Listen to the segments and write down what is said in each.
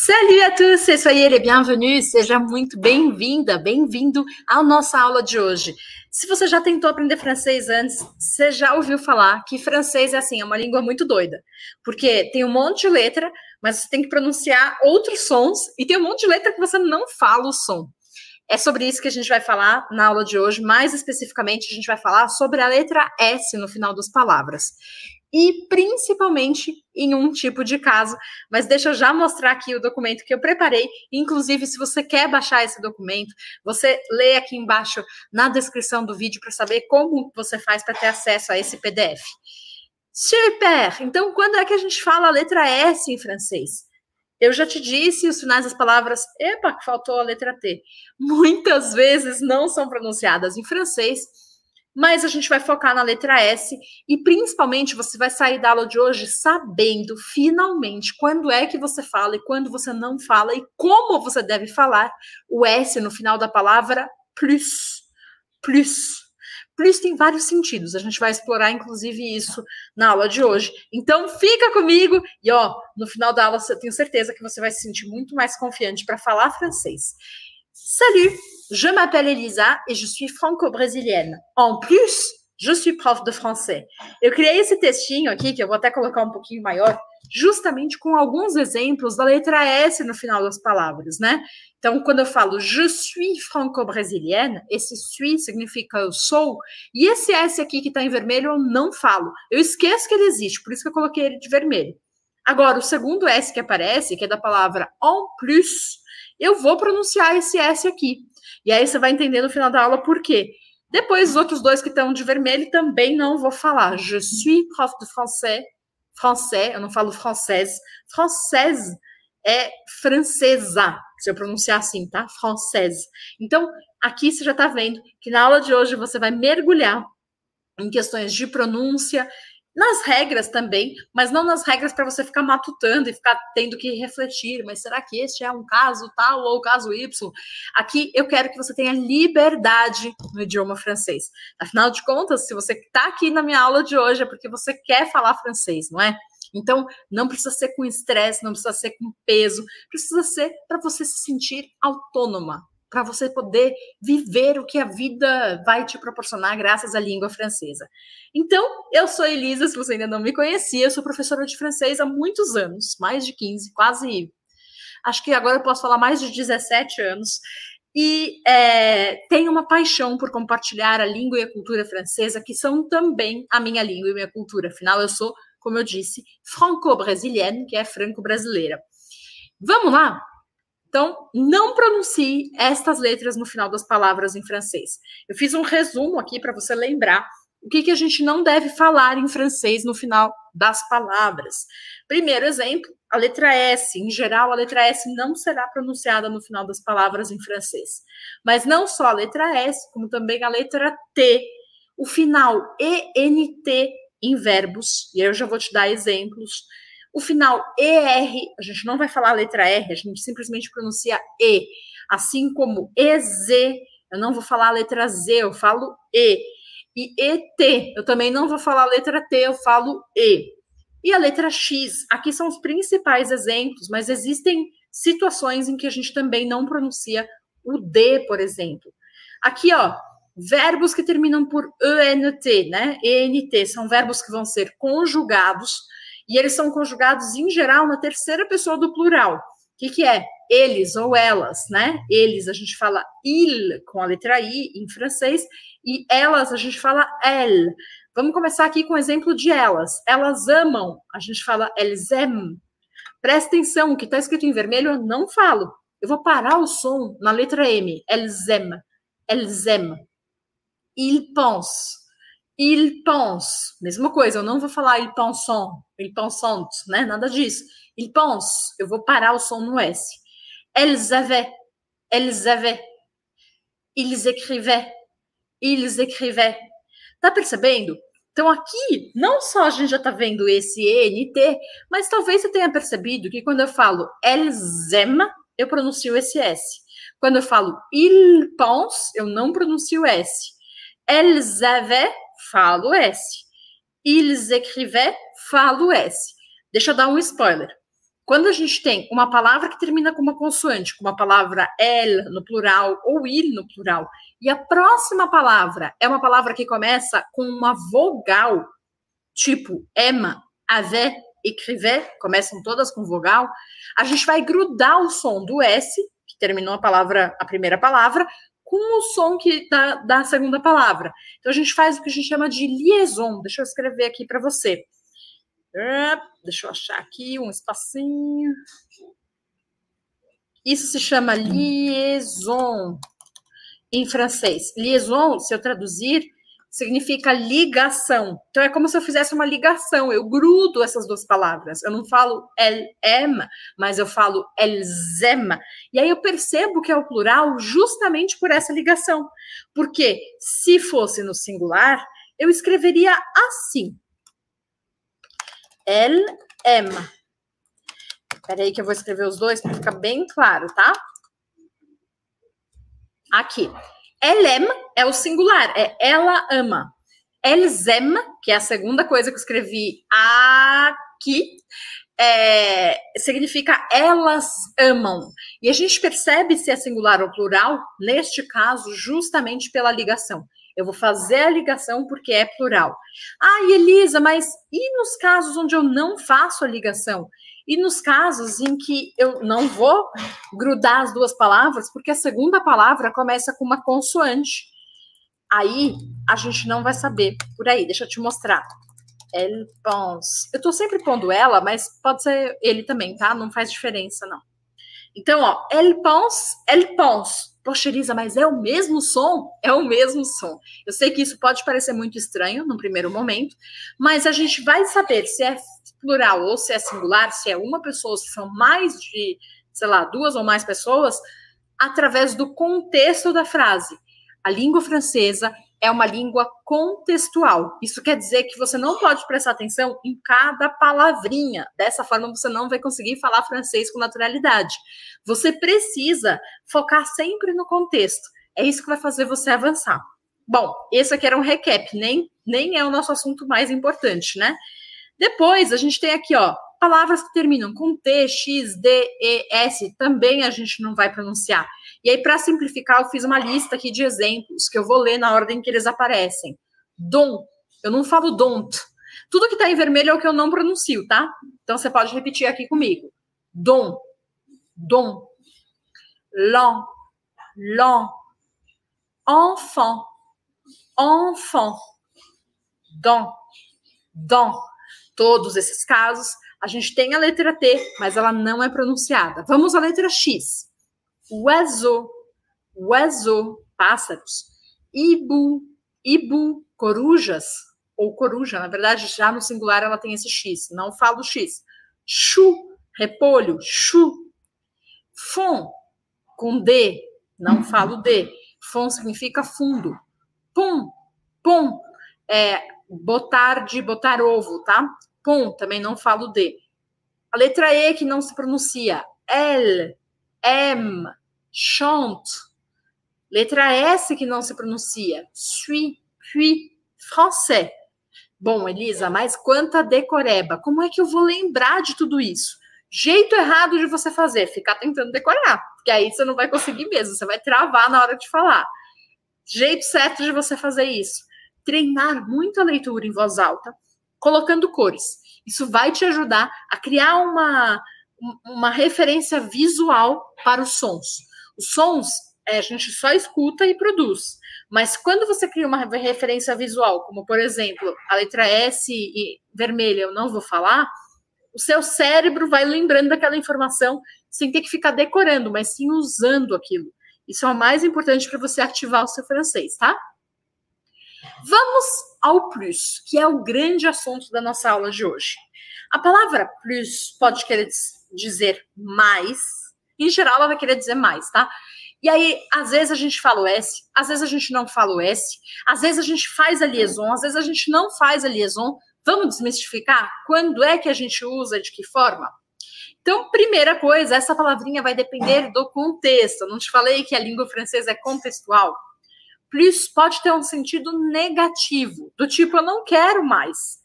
Salut à tous soyez les bienvenus. Seja muito bem-vinda, bem-vindo à nossa aula de hoje. Se você já tentou aprender francês antes, você já ouviu falar que francês é assim, é uma língua muito doida, porque tem um monte de letra, mas você tem que pronunciar outros sons e tem um monte de letra que você não fala o som. É sobre isso que a gente vai falar na aula de hoje. Mais especificamente, a gente vai falar sobre a letra S no final das palavras e principalmente em um tipo de caso. Mas deixa eu já mostrar aqui o documento que eu preparei. Inclusive, se você quer baixar esse documento, você lê aqui embaixo na descrição do vídeo para saber como você faz para ter acesso a esse PDF. Super! Então, quando é que a gente fala a letra S em francês? Eu já te disse os finais das palavras, epa, faltou a letra T. Muitas vezes não são pronunciadas em francês mas a gente vai focar na letra S e principalmente você vai sair da aula de hoje sabendo finalmente quando é que você fala e quando você não fala e como você deve falar o S no final da palavra plus. Plus. Plus tem vários sentidos. A gente vai explorar inclusive isso na aula de hoje. Então fica comigo e ó, no final da aula eu tenho certeza que você vai se sentir muito mais confiante para falar francês. Salut, je m'appelle Elisa et je suis franco-brésilienne. En plus, je suis prof de français. Eu criei esse textinho aqui, que eu vou até colocar um pouquinho maior, justamente com alguns exemplos da letra S no final das palavras, né? Então, quando eu falo je suis franco-brésilienne, esse suis significa eu sou, e esse S aqui que está em vermelho eu não falo. Eu esqueço que ele existe, por isso que eu coloquei ele de vermelho. Agora, o segundo S que aparece, que é da palavra en plus, eu vou pronunciar esse S aqui. E aí você vai entender no final da aula por quê. Depois, os outros dois que estão de vermelho também não vou falar. Je suis prof de français. Français, eu não falo française. Française é francesa, se eu pronunciar assim, tá? Française. Então, aqui você já está vendo que na aula de hoje você vai mergulhar em questões de pronúncia, nas regras também, mas não nas regras para você ficar matutando e ficar tendo que refletir, mas será que este é um caso tal ou caso Y? Aqui eu quero que você tenha liberdade no idioma francês. Afinal de contas, se você está aqui na minha aula de hoje é porque você quer falar francês, não é? Então, não precisa ser com estresse, não precisa ser com peso, precisa ser para você se sentir autônoma, para você poder viver o que a vida vai te proporcionar graças à língua francesa. Então, eu sou Elisa, se você ainda não me conhecia, eu sou professora de francês há muitos anos, mais de 15, quase. Acho que agora eu posso falar mais de 17 anos. E é, tenho uma paixão por compartilhar a língua e a cultura francesa, que são também a minha língua e minha cultura. Afinal, eu sou, como eu disse, franco-brasilienne, que é franco-brasileira. Vamos lá? Então, não pronuncie estas letras no final das palavras em francês. Eu fiz um resumo aqui para você lembrar o que, que a gente não deve falar em francês no final das palavras. Primeiro exemplo, a letra S. Em geral, a letra S não será pronunciada no final das palavras em francês. Mas não só a letra S, como também a letra T. O final ENT em verbos, e eu já vou te dar exemplos o final ER, a gente não vai falar a letra R, a gente simplesmente pronuncia E. Assim como EZ, eu não vou falar a letra Z, eu falo E. E ET, eu também não vou falar a letra T, eu falo E. E a letra X, aqui são os principais exemplos, mas existem situações em que a gente também não pronuncia o D, por exemplo. Aqui, ó, verbos que terminam por ENT, né? ENT são verbos que vão ser conjugados e eles são conjugados, em geral, na terceira pessoa do plural. O que, que é? Eles ou elas, né? Eles, a gente fala il com a letra I em francês, e elas, a gente fala elle. Vamos começar aqui com o exemplo de elas. Elas amam, a gente fala elles aiment. Presta atenção, o que está escrito em vermelho eu não falo. Eu vou parar o som na letra M. Elles aiment. Elles aiment. Il pense. Il pense. Mesma coisa, eu não vou falar il pensant, il pensant, né? Nada disso. Il pense. Eu vou parar o som no S. Elles avaient. Elles avaient. Ils écrivaient. Ils écrivaient. Tá percebendo? Então, aqui, não só a gente já está vendo esse ENT, mas talvez você tenha percebido que quando eu falo elles aiment, eu pronuncio esse S. Quando eu falo il pense, eu não pronuncio S. Elles avaient, falo S. Ils écrivaient, falo S. Deixa eu dar um spoiler. Quando a gente tem uma palavra que termina com uma consoante, como a palavra el no plural ou il no plural, e a próxima palavra é uma palavra que começa com uma vogal, tipo ema, avait, écrivait, começam todas com vogal, a gente vai grudar o som do S, que terminou a palavra, a primeira palavra, com o som que da, da segunda palavra. Então a gente faz o que a gente chama de liaison. Deixa eu escrever aqui para você. Deixa eu achar aqui um espacinho. Isso se chama liaison em francês. Liaison, se eu traduzir, significa ligação. Então é como se eu fizesse uma ligação, eu grudo essas duas palavras. Eu não falo elle aime, mas eu falo aiment. E aí eu percebo que é o plural justamente por essa ligação. Porque se fosse no singular, eu escreveria assim: elle aime. Espera aí que eu vou escrever os dois para ficar bem claro, tá? Aqui. Elle aime é o singular, é ela ama. Aiment, que é a segunda coisa que eu escrevi aqui, é, significa elas amam. E a gente percebe se é singular ou plural, neste caso, justamente pela ligação. Eu vou fazer a ligação porque é plural. Ah, Elisa, mas e nos casos onde eu não faço a ligação? E nos casos em que eu não vou grudar as duas palavras, porque a segunda palavra começa com uma consoante. Aí a gente não vai saber. Por aí, deixa eu te mostrar. Elle pense. Eu tô sempre pondo ela, mas pode ser ele também, tá? Não faz diferença, não. Então, ó, elle pense, elle pense. Poxa, Elisa, mas é o mesmo som? É o mesmo som. Eu sei que isso pode parecer muito estranho no primeiro momento, mas a gente vai saber se é plural ou se é singular, se é uma pessoa, se são mais de, sei lá, duas ou mais pessoas, através do contexto da frase. A língua francesa é uma língua contextual. Isso quer dizer que você não pode prestar atenção em cada palavrinha. Dessa forma, você não vai conseguir falar francês com naturalidade. Você precisa focar sempre no contexto. É isso que vai fazer você avançar. Bom, esse aqui era um recap, nem, nem é o nosso assunto mais importante, né? Depois, a gente tem aqui, ó, palavras que terminam com T, X, D, E, S, também a gente não vai pronunciar. E aí, para simplificar, eu fiz uma lista aqui de exemplos que eu vou ler na ordem que eles aparecem. Dom, eu não falo don't. Tudo que está em vermelho é o que eu não pronuncio, tá? Então você pode repetir aqui comigo. Dom, dom, l'an, l'an, enfant, enfant, dom, dom. Todos esses casos, a gente tem a letra T, mas ela não é pronunciada. Vamos à letra X oiseau, oiseau, pássaros, ibu, ibu, corujas, ou coruja, na verdade, já no singular ela tem esse X, não falo X. Chu, repolho, chu. Fon, com D, não falo D. Fon significa fundo. Pum, pum, é botar de botar ovo, tá? Pum, também não falo D. A letra E que não se pronuncia. L, M, chante. Letra S que não se pronuncia. Suis, puis, français. Bom, Elisa, mas quanta decoreba. Como é que eu vou lembrar de tudo isso? Jeito errado de você fazer, ficar tentando decorar, porque aí você não vai conseguir mesmo, você vai travar na hora de falar. Jeito certo de você fazer isso, treinar muito a leitura em voz alta, colocando cores. Isso vai te ajudar a criar uma, uma referência visual para os sons. Os sons é, a gente só escuta e produz. Mas quando você cria uma referência visual, como por exemplo, a letra S e vermelha eu não vou falar, o seu cérebro vai lembrando daquela informação sem ter que ficar decorando, mas sim usando aquilo. Isso é o mais importante para você ativar o seu francês, tá? Vamos ao plus, que é o grande assunto da nossa aula de hoje. A palavra plus pode querer dizer mais, em geral, ela vai querer dizer mais, tá? E aí, às vezes a gente fala o S, às vezes a gente não fala o S, às vezes a gente faz a liaison, às vezes a gente não faz a liaison. Vamos desmistificar? Quando é que a gente usa, de que forma? Então, primeira coisa, essa palavrinha vai depender do contexto. Não te falei que a língua francesa é contextual? Plus pode ter um sentido negativo, do tipo, eu não quero mais.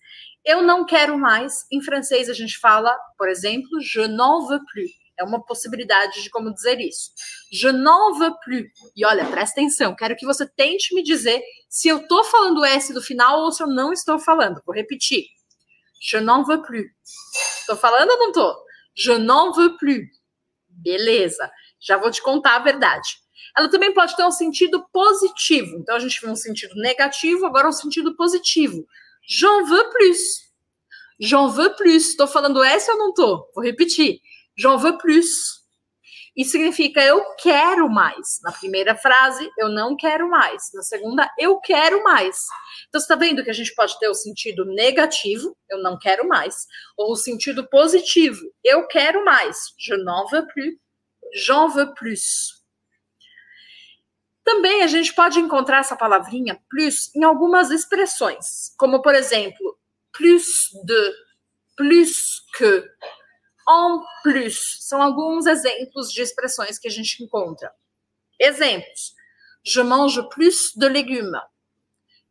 Eu não quero mais. Em francês a gente fala, por exemplo, je n'en veux plus. É uma possibilidade de como dizer isso. Je n'en veux plus. E olha, presta atenção, quero que você tente me dizer se eu tô falando S do final ou se eu não estou falando. Vou repetir. Je n'en veux plus. Tô falando ou não tô? Je n'en veux plus. Beleza. Já vou te contar a verdade. Ela também pode ter um sentido positivo. Então a gente viu um sentido negativo, agora um sentido positivo. J'en veux plus. J'en veux plus. Estou falando S ou não estou? Vou repetir. J'en veux plus. Isso significa eu quero mais. Na primeira frase, eu não quero mais. Na segunda, eu quero mais. Então, você está vendo que a gente pode ter o sentido negativo, eu não quero mais, ou o sentido positivo, eu quero mais. Je n'en veux plus. J'en veux plus. A gente pode encontrar essa palavrinha plus em algumas expressões, como por exemplo, plus de, plus que, en plus. São alguns exemplos de expressões que a gente encontra. Exemplos: Je mange plus de légumes.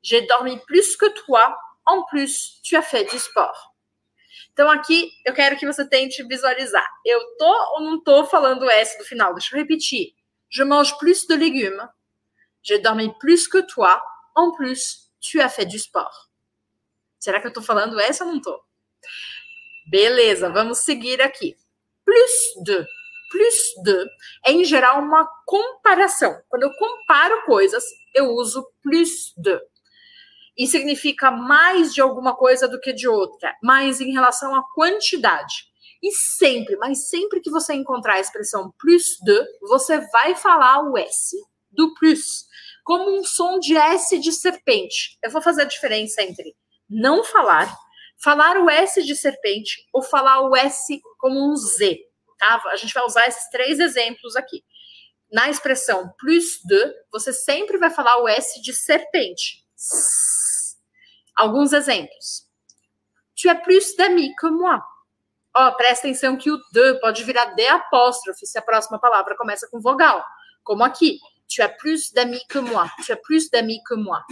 J'ai dormi plus que toi. En plus, tu as fait du sport. Então aqui eu quero que você tente visualizar. Eu tô ou não tô falando S do final? Deixa eu repetir. Je mange plus de légumes. J'ai dormi plus que toi. En plus, tu as fait du sport. Será que eu tô falando essa ou não tô? Beleza, vamos seguir aqui. Plus de. Plus de é, em geral, uma comparação. Quando eu comparo coisas, eu uso plus de. E significa mais de alguma coisa do que de outra, mais em relação à quantidade. E sempre, mas sempre que você encontrar a expressão plus de, você vai falar o S do plus como um som de S de serpente. Eu vou fazer a diferença entre não falar, falar o S de serpente ou falar o S como um Z. Tá? A gente vai usar esses três exemplos aqui. Na expressão plus de, você sempre vai falar o S de serpente. Alguns exemplos. Tu é plus d'amis que moi. Ó, oh, presta atenção que o de pode virar de apóstrofe se a próxima palavra começa com vogal. Como aqui. Tu as plus d'amis que moi. Tu as plus d'amis que moi.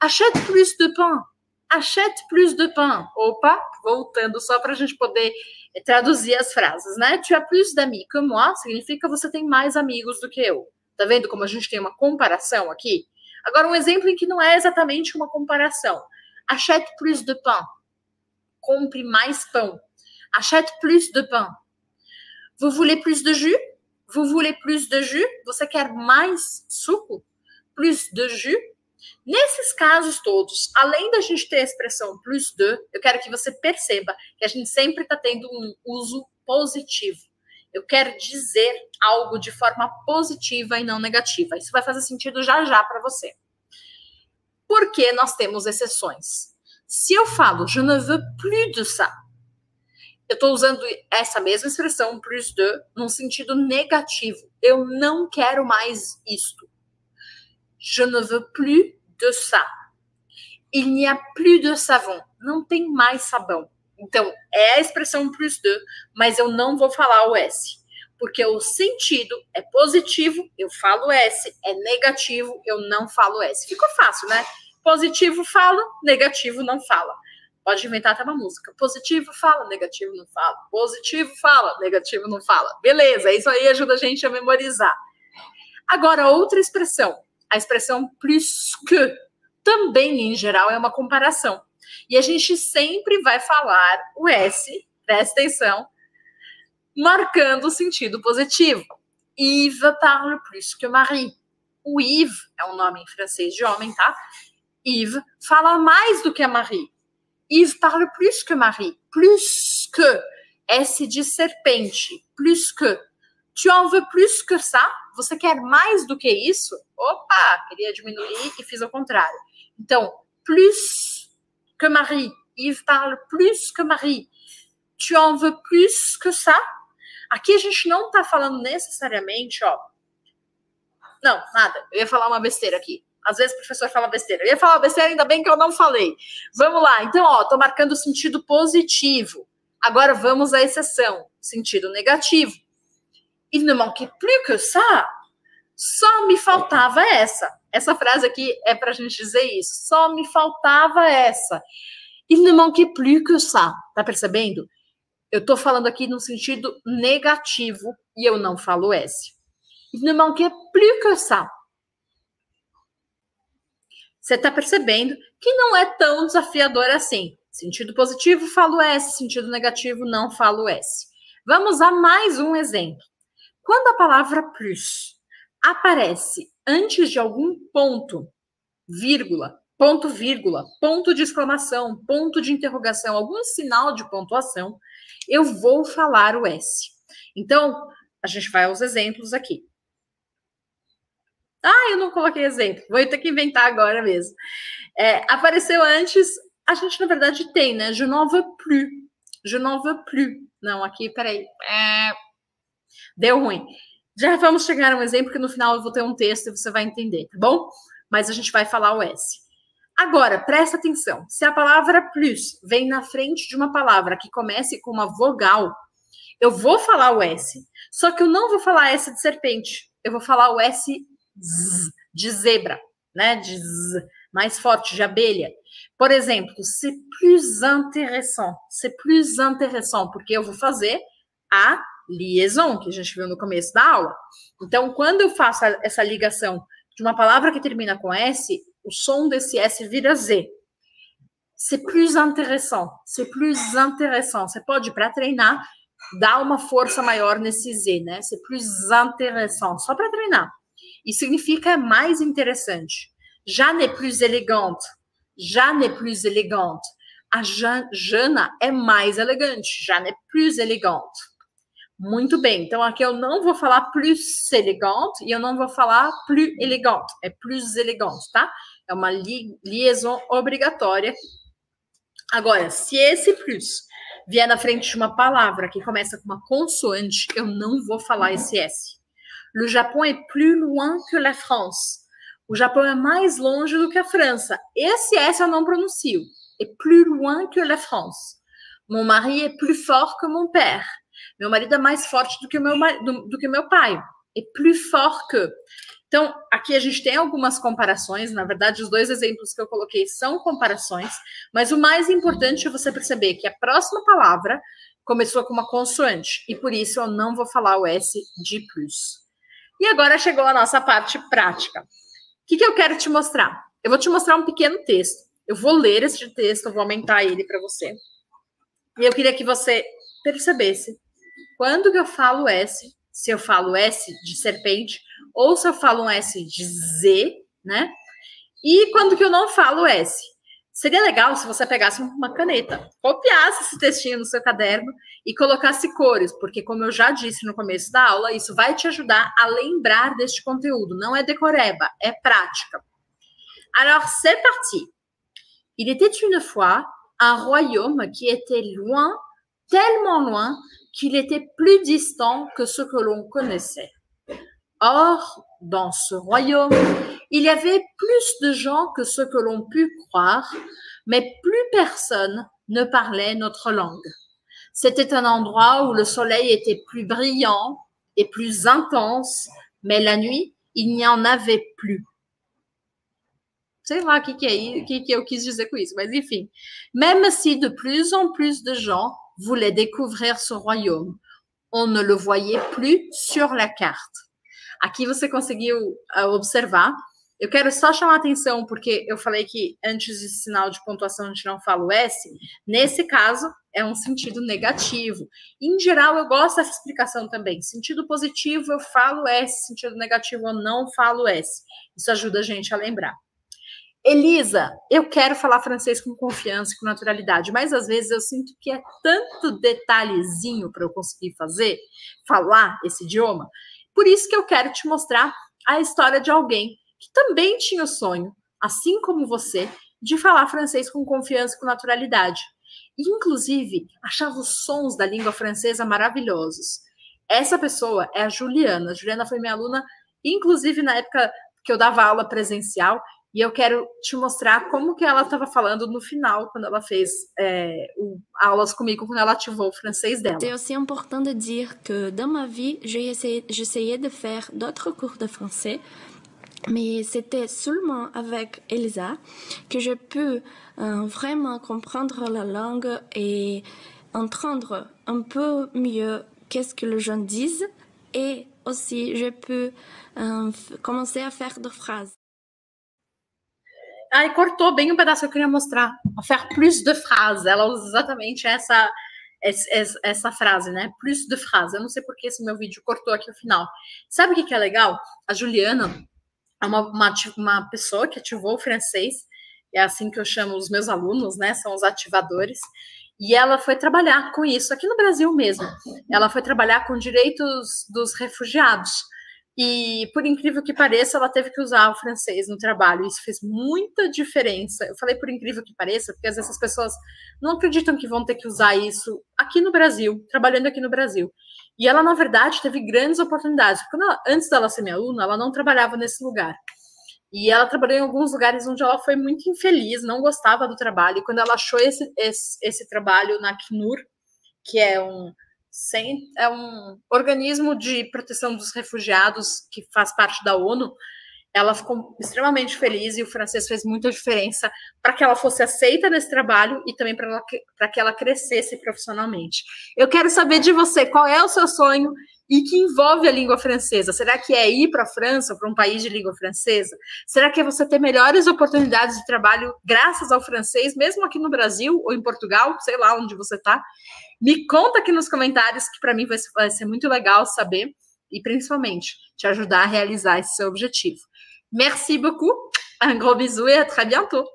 Achète plus de pain. Achète plus de pain. Opa, voltando só para a gente poder traduzir as frases, né? Tu as plus d'amis que moi significa você tem mais amigos do que eu. Tá vendo como a gente tem uma comparação aqui? Agora, um exemplo em que não é exatamente uma comparação. Achète plus de pain. Compre mais pão. Achète plus de pain. Vous voulez plus de jus? Vous voulez plus de jus? Você quer mais suco? Plus de jus? Nesses casos todos, além da gente ter a expressão plus de, eu quero que você perceba que a gente sempre está tendo um uso positivo. Eu quero dizer algo de forma positiva e não negativa. Isso vai fazer sentido já já para você. Porque nós temos exceções. Se eu falo je ne veux plus de ça, eu estou usando essa mesma expressão, plus de, num sentido negativo. Eu não quero mais isto. Je ne veux plus de ça. Il n'y a plus de savon. Não tem mais sabão. Então, é a expressão plus de, mas eu não vou falar o S. Porque o sentido é positivo, eu falo S. É negativo, eu não falo S. Ficou fácil, né? Positivo fala, negativo não fala. Pode inventar até uma música. Positivo fala, negativo não fala. Positivo fala, negativo não fala. Beleza, isso aí ajuda a gente a memorizar. Agora, outra expressão. A expressão plus que também, em geral, é uma comparação. E a gente sempre vai falar o S, presta atenção, marcando o sentido positivo. Yves parle plus que Marie. O Yves é um nome em francês de homem, tá? Yves fala mais do que a Marie. Yves parle plus que Marie. Plus que. S de serpente. Plus que. Tu en veux plus que ça? Você quer mais do que isso? Opa, queria diminuir e fiz ao contrário. Então, plus que Marie. Yves parle plus que Marie. Tu en veux plus que ça? Aqui a gente não tá falando necessariamente, ó. Não, nada. Eu ia falar uma besteira aqui. Às vezes o professor fala besteira. Eu ia falar besteira, ainda bem que eu não falei. Vamos lá. Então, ó, tô marcando o sentido positivo. Agora vamos à exceção, sentido negativo. Il ne manquait plus que ça. Só me faltava essa. Essa frase aqui é para a gente dizer isso. Só me faltava essa. Il ne manquait plus que ça. Tá percebendo? Eu tô falando aqui no sentido negativo e eu não falo S. Il ne manquait plus que ça. Você está percebendo que não é tão desafiador assim. Sentido positivo, falo S. Sentido negativo, não falo S. Vamos a mais um exemplo. Quando a palavra plus aparece antes de algum ponto, vírgula, ponto, vírgula, ponto de exclamação, ponto de interrogação, algum sinal de pontuação, eu vou falar o S. Então, a gente vai aos exemplos aqui. Ah, eu não coloquei exemplo, vou ter que inventar agora mesmo. É, apareceu antes, a gente na verdade tem, né? Je n'en veux plus. Je n'en veux plus. Não, aqui, peraí. É... Deu ruim. Já vamos chegar a um exemplo que no final eu vou ter um texto e você vai entender, tá bom? Mas a gente vai falar o S. Agora, presta atenção. Se a palavra plus vem na frente de uma palavra que comece com uma vogal, eu vou falar o S, só que eu não vou falar S de serpente. Eu vou falar o S z, de zebra, né? De z, mais forte, de abelha. Por exemplo, c'est plus intéressant. C'est plus intéressant, porque eu vou fazer a liaison, que a gente viu no começo da aula. Então, quando eu faço essa ligação de uma palavra que termina com S, o som desse S vira Z. C'est plus intéressant. C'est plus intéressant. Você pode, para treinar, dar uma força maior nesse Z, né? C'est plus intéressant. Só para treinar. E significa mais interessante. Já n'est plus élégante. Já n'est plus élégante. A Jana é mais elegante. Já n'est plus élégante. Muito bem. Então aqui eu não vou falar plus élégante e eu não vou falar plus élégante. É plus élégante, tá? É uma li liaison obrigatória. Agora, se esse plus vier na frente de uma palavra que começa com uma consoante, eu não vou falar esse S. Le é plus loin que la France. O Japão é mais longe do que a França. Esse S eu não pronuncio. É plus loin que la France. Mon mari est plus fort que mon père. Meu marido é mais forte do que meu, do, do que meu pai. É plus fort que. Então, aqui a gente tem algumas comparações. Na verdade, os dois exemplos que eu coloquei são comparações. Mas o mais importante é você perceber que a próxima palavra começou com uma consoante. E por isso eu não vou falar o S de plus. E agora chegou a nossa parte prática. O que, que eu quero te mostrar? Eu vou te mostrar um pequeno texto. Eu vou ler esse texto, eu vou aumentar ele para você. E eu queria que você percebesse quando que eu falo S, se eu falo S de serpente, ou se eu falo um S de Z, né? E quando que eu não falo S. Seria legal se você pegasse uma caneta, copiasse esse textinho no seu caderno e colocasse cores, porque, como eu já disse no começo da aula, isso vai te ajudar a lembrar deste conteúdo. Não é decoreba, é prática. Alors, c'est parti. Il était une fois un royaume qui était loin, tellement loin qu'il était plus distant que ce que l'on connaissait. Or, dans ce royaume, il y avait plus de gens que ce que l'on put croire, mais plus personne ne parlait notre langue. C'était un endroit où le soleil était plus brillant et plus intense, mais la nuit, il n'y en avait plus. Sei lá o que. Même si de plus en plus de gens voulait découvrir ce royaume. On ne le voyait plus sur la carte. Aqui você conseguiu observar. Eu quero só chamar atenção, porque eu falei que antes de sinal de pontuação a gente não fala o S. Nesse caso, é um sentido negativo. Em geral, eu gosto dessa explicação também. Sentido positivo, eu falo S. Sentido negativo, eu não falo S. Isso ajuda a gente a lembrar. Elisa, eu quero falar francês com confiança e com naturalidade, mas às vezes eu sinto que é tanto detalhezinho para eu conseguir fazer, falar esse idioma. Por isso que eu quero te mostrar a história de alguém que também tinha o sonho, assim como você, de falar francês com confiança e com naturalidade. E, inclusive, achava os sons da língua francesa maravilhosos. Essa pessoa é a Juliana. A Juliana foi minha aluna, inclusive na época que eu dava aula presencial, e eu quero te mostrar como que ela estava falando no final, quando ela fez é, o, aulas comigo, quando ela ativou o francês dela. C'est aussi important de dire que dans ma vie, j'ai essayé, de faire d'autres cours de français Mais c'était seulement avec Elisa que je peux euh, vraiment comprendre la langue et entendre un peu mieux qu'est-ce que les gens disent et aussi je peux euh, commencer à faire des phrases. Ai, cortou bem um pedaço que eu queria mostrar. Faire plus de phrases. Ela usa exatamente essa, essa, essa frase, né? Plus de phrases. Eu não sei porque esse meu vídeo cortou aqui o final. Sabe o que, que é legal? A Juliana uma, uma, uma pessoa que ativou o francês. É assim que eu chamo os meus alunos, né? São os ativadores. E ela foi trabalhar com isso aqui no Brasil mesmo. Ela foi trabalhar com direitos dos refugiados. E, por incrível que pareça, ela teve que usar o francês no trabalho. Isso fez muita diferença. Eu falei por incrível que pareça, porque às vezes as pessoas não acreditam que vão ter que usar isso aqui no Brasil, trabalhando aqui no Brasil. E ela, na verdade, teve grandes oportunidades. Porque ela, antes dela ser minha aluna, ela não trabalhava nesse lugar. E ela trabalhou em alguns lugares onde ela foi muito infeliz, não gostava do trabalho. E quando ela achou esse, esse, esse trabalho na CNUR, que é um, é um organismo de proteção dos refugiados que faz parte da ONU, ela ficou extremamente feliz e o francês fez muita diferença para que ela fosse aceita nesse trabalho e também para que ela crescesse profissionalmente. Eu quero saber de você qual é o seu sonho e que envolve a língua francesa? Será que é ir para a França, para um país de língua francesa? Será que é você ter melhores oportunidades de trabalho graças ao francês, mesmo aqui no Brasil ou em Portugal, sei lá onde você está? Me conta aqui nos comentários, que para mim vai ser muito legal saber e principalmente te ajudar a realizar esse seu objetivo. Merci beaucoup, un gros bisou et à très bientôt!